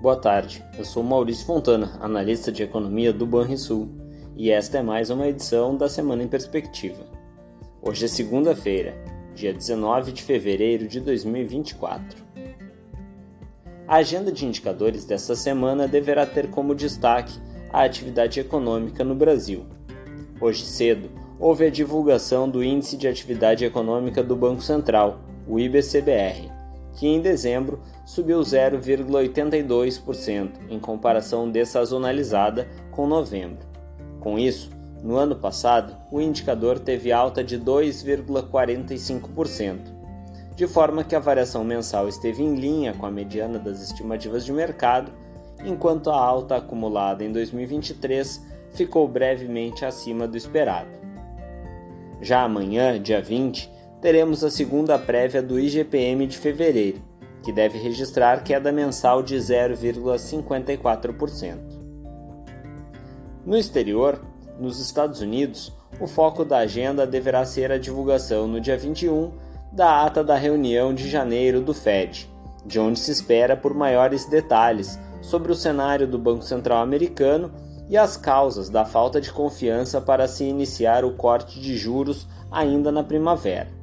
Boa tarde, eu sou Maurício Fontana, analista de economia do Banrisul, e esta é mais uma edição da Semana em Perspectiva. Hoje é segunda-feira, dia 19 de fevereiro de 2024. A agenda de indicadores desta semana deverá ter como destaque a atividade econômica no Brasil. Hoje cedo, houve a divulgação do Índice de Atividade Econômica do Banco Central, o IBCBR que em dezembro subiu 0,82% em comparação dessazonalizada com novembro. Com isso, no ano passado, o indicador teve alta de 2,45%, de forma que a variação mensal esteve em linha com a mediana das estimativas de mercado, enquanto a alta acumulada em 2023 ficou brevemente acima do esperado. Já amanhã, dia 20, teremos a segunda prévia do IGPM de fevereiro, que deve registrar queda mensal de 0,54%. No exterior, nos Estados Unidos, o foco da agenda deverá ser a divulgação no dia 21 da ata da reunião de janeiro do Fed, de onde se espera por maiores detalhes sobre o cenário do Banco Central americano e as causas da falta de confiança para se iniciar o corte de juros ainda na primavera.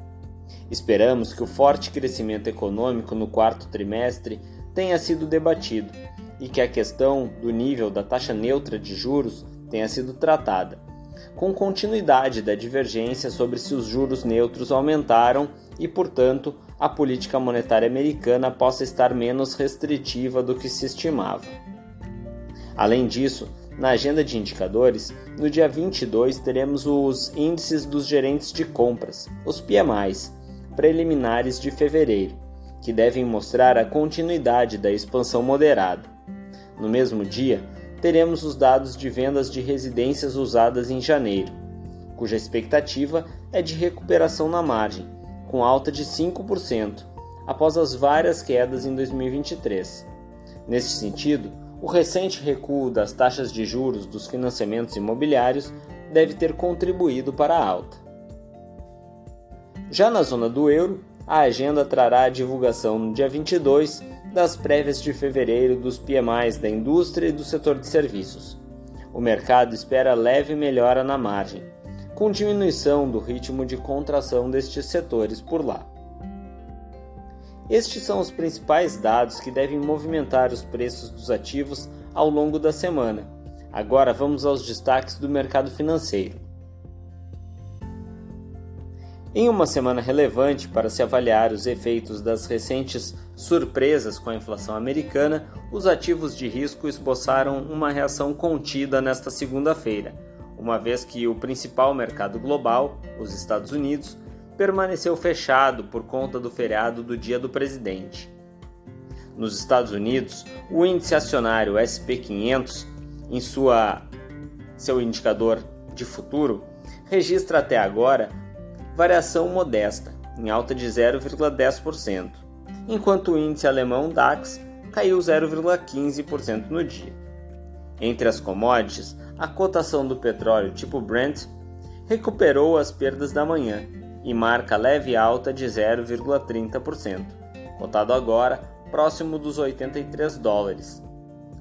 Esperamos que o forte crescimento econômico no quarto trimestre tenha sido debatido e que a questão do nível da taxa neutra de juros tenha sido tratada, com continuidade da divergência sobre se os juros neutros aumentaram e, portanto, a política monetária americana possa estar menos restritiva do que se estimava. Além disso, na agenda de indicadores, no dia 22 teremos os índices dos gerentes de compras, os PMIs, preliminares de fevereiro, que devem mostrar a continuidade da expansão moderada. No mesmo dia, teremos os dados de vendas de residências usadas em janeiro, cuja expectativa é de recuperação na margem, com alta de 5%, após as várias quedas em 2023. Neste sentido, o recente recuo das taxas de juros dos financiamentos imobiliários deve ter contribuído para a alta. Já na zona do euro, a agenda trará a divulgação no dia 22 das prévias de fevereiro dos PMIs da indústria e do setor de serviços. O mercado espera leve melhora na margem, com diminuição do ritmo de contração destes setores por lá. Estes são os principais dados que devem movimentar os preços dos ativos ao longo da semana. Agora vamos aos destaques do mercado financeiro. Em uma semana relevante para se avaliar os efeitos das recentes surpresas com a inflação americana, os ativos de risco esboçaram uma reação contida nesta segunda-feira, uma vez que o principal mercado global, os Estados Unidos, permaneceu fechado por conta do feriado do Dia do Presidente. Nos Estados Unidos, o índice acionário SP500, em sua seu indicador de futuro, registra até agora variação modesta, em alta de 0,10%, enquanto o índice alemão DAX caiu 0,15% no dia. Entre as commodities, a cotação do petróleo tipo Brent recuperou as perdas da manhã e marca leve alta de 0,30%, cotado agora próximo dos 83 dólares.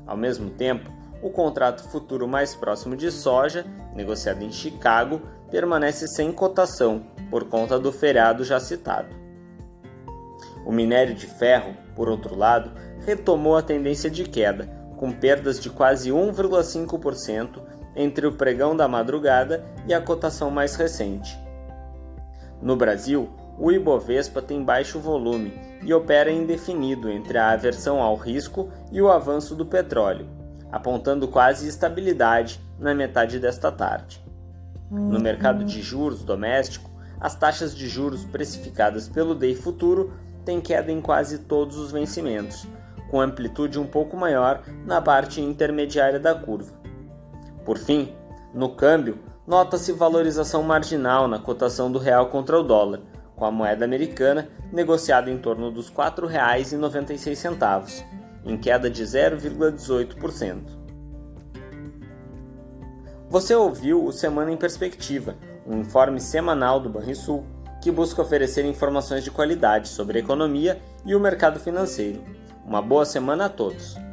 Ao mesmo tempo, o contrato futuro mais próximo de soja, negociado em Chicago, permanece sem cotação por conta do feriado já citado. O minério de ferro, por outro lado, retomou a tendência de queda, com perdas de quase 1,5% entre o pregão da madrugada e a cotação mais recente. No Brasil, o Ibovespa tem baixo volume e opera indefinido entre a aversão ao risco e o avanço do petróleo, apontando quase estabilidade na metade desta tarde. No mercado de juros doméstico, as taxas de juros precificadas pelo DEI futuro têm queda em quase todos os vencimentos, com amplitude um pouco maior na parte intermediária da curva. Por fim, no câmbio, nota-se valorização marginal na cotação do real contra o dólar, com a moeda americana negociada em torno dos R$ 4,96, em queda de 0,18%. Você ouviu o Semana em Perspectiva, um informe semanal do Banrisul que busca oferecer informações de qualidade sobre a economia e o mercado financeiro. Uma boa semana a todos!